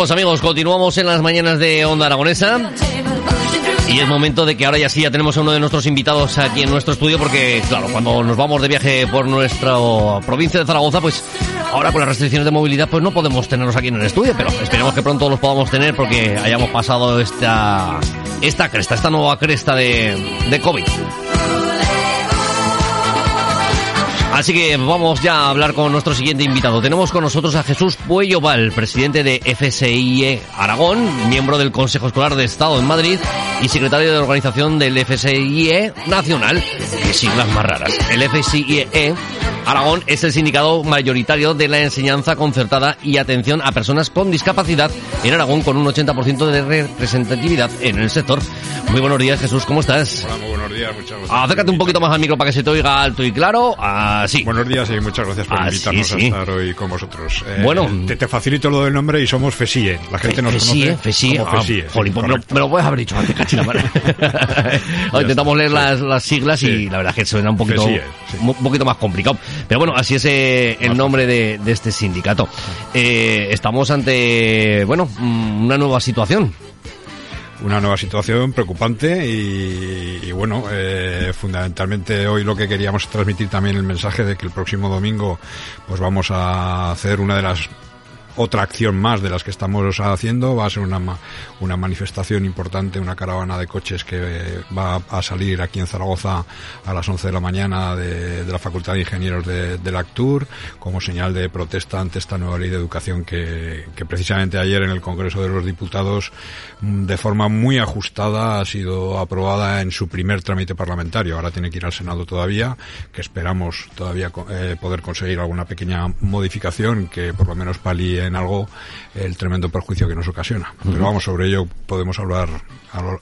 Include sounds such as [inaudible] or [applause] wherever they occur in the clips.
Pues amigos, continuamos en las mañanas de Onda Aragonesa. Y es momento de que ahora ya sí, ya tenemos a uno de nuestros invitados aquí en nuestro estudio, porque claro, cuando nos vamos de viaje por nuestra provincia de Zaragoza, pues ahora con las restricciones de movilidad, pues no podemos tenerlos aquí en el estudio, pero esperemos que pronto los podamos tener porque hayamos pasado esta, esta cresta, esta nueva cresta de, de COVID. Así que vamos ya a hablar con nuestro siguiente invitado. Tenemos con nosotros a Jesús Puello Val, presidente de FSIE Aragón, miembro del Consejo Escolar de Estado en Madrid y secretario de organización del FSIE Nacional. Qué siglas más raras. El FSIE Aragón es el sindicato mayoritario de la enseñanza concertada y atención a personas con discapacidad en Aragón con un 80% de representatividad en el sector. Muy buenos días Jesús, ¿cómo estás? Hola, muy buenos días, muchas gracias. Acércate un poquito más al micro para que se te oiga alto y claro. Así. Buenos días y muchas gracias por Ah, invitarnos sí, sí. a estar hoy con vosotros. Eh, Bueno. te, te facilito lo del nombre y somos FESIE. La gente nos Fesíe, conoce Fesíe. como Ah, FESIE. sí, jolín, pues me, lo, correcto. me lo puedes haber dicho antes, cachina, vale. [laughs] Intentamos leer las, las siglas y la verdad es que suena un poquito, un poquito más complicado. Pero bueno, así es eh, el nombre de, de este sindicato. Eh, estamos ante, bueno, mm, una nueva situación. Una nueva situación preocupante y, y bueno, eh, fundamentalmente hoy lo que queríamos transmitir también el mensaje de que el próximo domingo pues vamos a hacer una de las otra acción más de las que estamos haciendo va a ser una, una manifestación importante, una caravana de coches que va a salir aquí en Zaragoza a las 11 de la mañana de, la Facultad de Ingenieros de, la ACTUR como señal de protesta ante esta nueva ley de educación que, que precisamente ayer en el Congreso de los Diputados mm, de forma muy ajustada ha sido aprobada en su primer trámite parlamentario. Ahora tiene que ir al Senado todavía, que esperamos todavía eh, poder conseguir alguna pequeña modificación que por lo menos palíe en algo el tremendo perjuicio que nos ocasiona. Pero vamos, sobre ello podemos hablar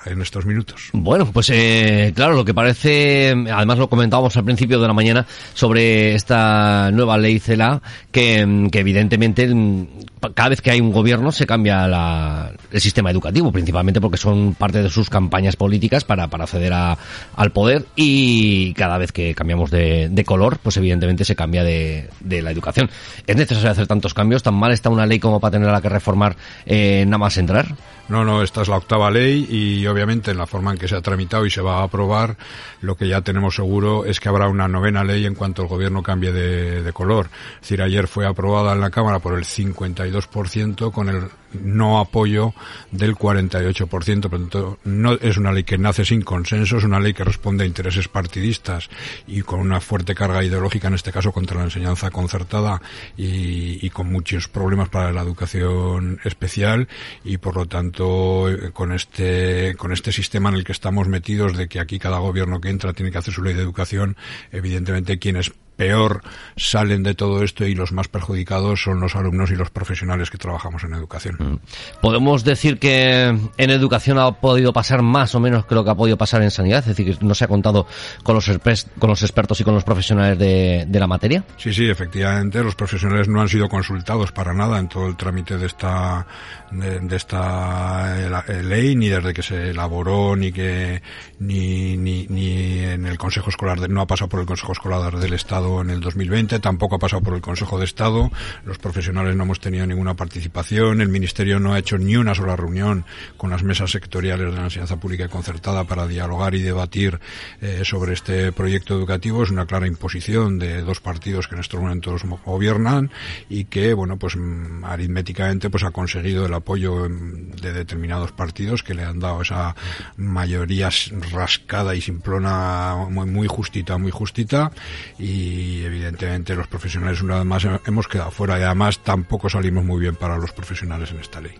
en estos minutos. Bueno, pues eh, claro, lo que parece, además lo comentábamos al principio de la mañana sobre esta nueva ley CELA, que, mm, que evidentemente mm, cada vez que hay un gobierno se cambia la- el sistema educativo, principalmente porque son parte de sus campañas políticas para, para acceder a- al poder y cada vez que cambiamos de, de color, pues evidentemente se cambia de, de la educación. ¿Es necesario hacer tantos cambios? ¿Tan mal está una ley como para tenerla que reformar eh, nada más entrar? No, no, esta es la octava ley y obviamente en la forma en que se ha tramitado y se va a aprobar, lo que ya tenemos seguro es que habrá una novena ley en cuanto el gobierno cambie de, de color. Es decir, ayer fue aprobada en la Cámara por el 52% con el no apoyo del 48%. Por lo tanto, no es una ley que nace sin consenso, es una ley que responde a intereses partidistas y con una fuerte carga ideológica, en este caso contra la enseñanza concertada y, y con muchos problemas para la educación especial y por lo tanto con este con este sistema en el que estamos metidos de que aquí cada gobierno que entra tiene que hacer su ley de educación, evidentemente quienes peor salen de todo esto y los más perjudicados son los alumnos y los profesionales que trabajamos en educación. Podemos decir que en educación ha podido pasar más o menos que lo que ha podido pasar en sanidad, es decir, que no se ha contado con los, con los expertos y con los profesionales de, de la materia. Sí, sí, efectivamente, los profesionales no han sido consultados para nada en todo el trámite de esta de, de esta eh, eh, ley, ni desde que se elaboró, ni que ni, ni, ni en el Consejo Escolar, de, no ha pasado por el Consejo Escolar del Estado en el 2020, tampoco ha pasado por el Consejo de Estado, los profesionales no hemos tenido ninguna participación, el Ministerio no ha hecho ni una sola reunión con las mesas sectoriales de la enseñanza pública y concertada para dialogar y debatir eh, sobre este proyecto educativo. Es una clara imposición de dos partidos que en estos momentos gobiernan y que, bueno, pues mm, aritméticamente pues ha conseguido el apoyo mm, de determinados partidos que le han dado esa mayoría rascada y simplona muy, muy justita, muy justita. Y evidentemente los profesionales una vez más hemos quedado fuera y además tampoco salimos muy bien para los profesionales en esta ley.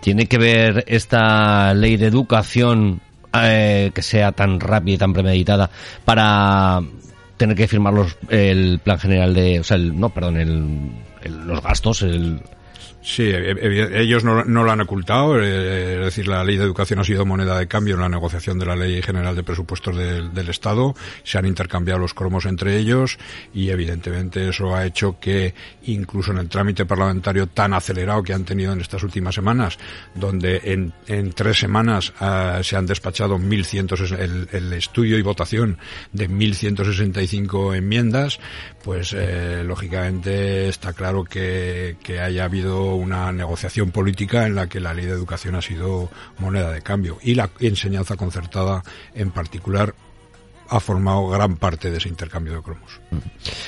¿Tiene que ver esta ley de educación eh, que sea tan rápida y tan premeditada para tener que firmar los, el plan general de, o sea, el, no, perdón, el, el- los gastos, el, Sí, ellos no, no lo han ocultado, eh, es decir, la ley de educación ha sido moneda de cambio en la negociación de la ley general de presupuestos del, Estado, se han intercambiado los cromos entre ellos y evidentemente eso ha hecho que incluso en el trámite parlamentario tan acelerado que han tenido en estas últimas semanas, donde en, en tres semanas ah, se han despachado 1.100, el, el estudio y votación de 1.165 enmiendas, pues eh, lógicamente está claro que haya habido una negociación política en la que la ley de educación ha sido moneda de cambio y la enseñanza concertada en particular ha formado gran parte de ese intercambio de cromos.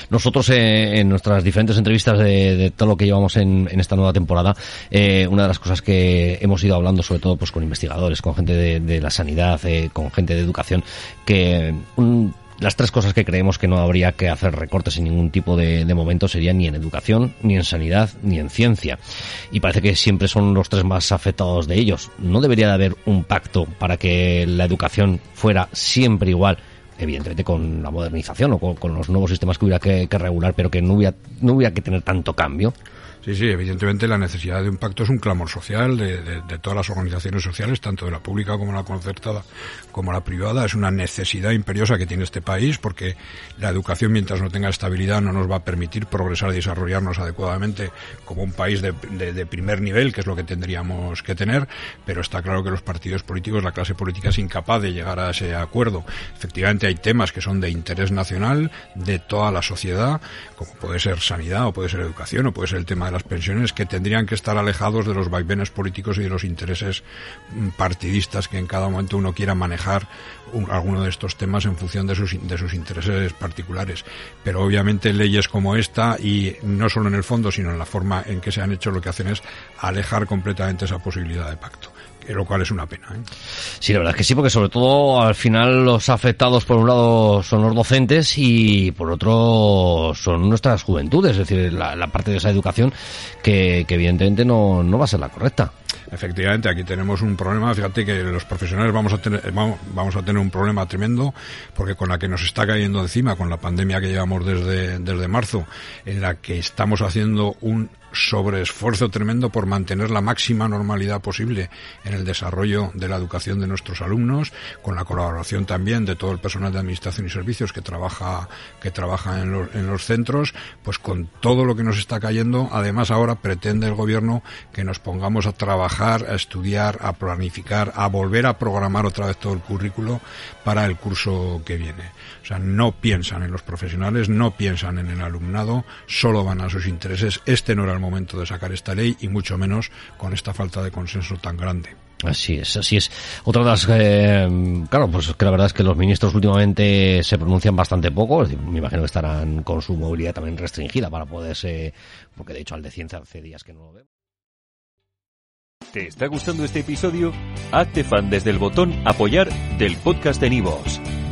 Nosotros eh, en nuestras diferentes entrevistas de, todo lo que llevamos en, esta nueva temporada, eh, una de las cosas que hemos ido hablando, sobre todo pues con investigadores, con gente de, la sanidad, eh, con gente de educación, que un- las tres cosas que creemos que no habría que hacer recortes en ningún tipo de, momento serían ni en educación, ni en sanidad, ni en ciencia. Y parece que siempre son los tres más afectados de ellos. ¿No debería de haber un pacto para que la educación fuera siempre igual? evidentemente con la modernización o con, con los nuevos sistemas que hubiera que, que regular, pero que no hubiera, no hubiera que tener tanto cambio. Sí, sí, evidentemente la necesidad de un pacto es un clamor social de, todas las organizaciones sociales, tanto de la pública como la concertada, como la privada. Es una necesidad imperiosa que tiene este país porque la educación, mientras no tenga estabilidad, no nos va a permitir progresar y desarrollarnos adecuadamente como un país de, de- primer nivel, que es lo que tendríamos que tener. Pero está claro que los partidos políticos, la clase política es incapaz de llegar a ese acuerdo. Efectivamente hay temas que son de interés nacional de toda la sociedad, como puede ser sanidad o puede ser educación o puede ser el tema de las pensiones, que tendrían que estar alejados de los vaivenes políticos y de los intereses mm, partidistas que en cada momento uno quiera manejar un- alguno de estos temas en función de sus, de sus intereses particulares. Pero obviamente leyes como esta, y no solo en el fondo, sino en la forma en que se han hecho, lo que hacen es alejar completamente esa posibilidad de pacto, lo cual es una pena. ¿eh? Sí, la verdad es que sí, porque sobre todo al final los afectados por un lado son los docentes y por otro son nuestras juventudes, es decir, la, la parte de esa educación que, que evidentemente no, no va a ser la correcta. Efectivamente, aquí tenemos un problema. Fíjate que los profesionales vamos a tener vamos, vamos a tener un problema tremendo porque con la que nos está cayendo encima, con la pandemia que llevamos desde desde marzo, en la que estamos haciendo un sobreesfuerzo tremendo por mantener la máxima normalidad posible en el desarrollo de la educación de nuestros alumnos, con la colaboración también de todo el personal de administración y servicios que trabaja que trabaja en los, en los centros, pues con todo lo que nos está cayendo, además ahora pretende el gobierno que nos pongamos a trabajar, a estudiar, a planificar, a volver a programar otra vez todo el currículo para el curso que viene. O sea, no piensan en los profesionales, no piensan en el alumnado, solo van a sus intereses. Este no era el momento de sacar esta ley y mucho menos con esta falta de consenso tan grande. Así es, así es. Otra de las, eh, claro, pues que la verdad es que los ministros últimamente se pronuncian bastante poco, me imagino que estarán con su movilidad también restringida para poderse, porque de hecho al de ciencia hace días que no lo veo. ¿Te está gustando este episodio? Hazte fan desde el botón Apoyar del podcast de Nivos.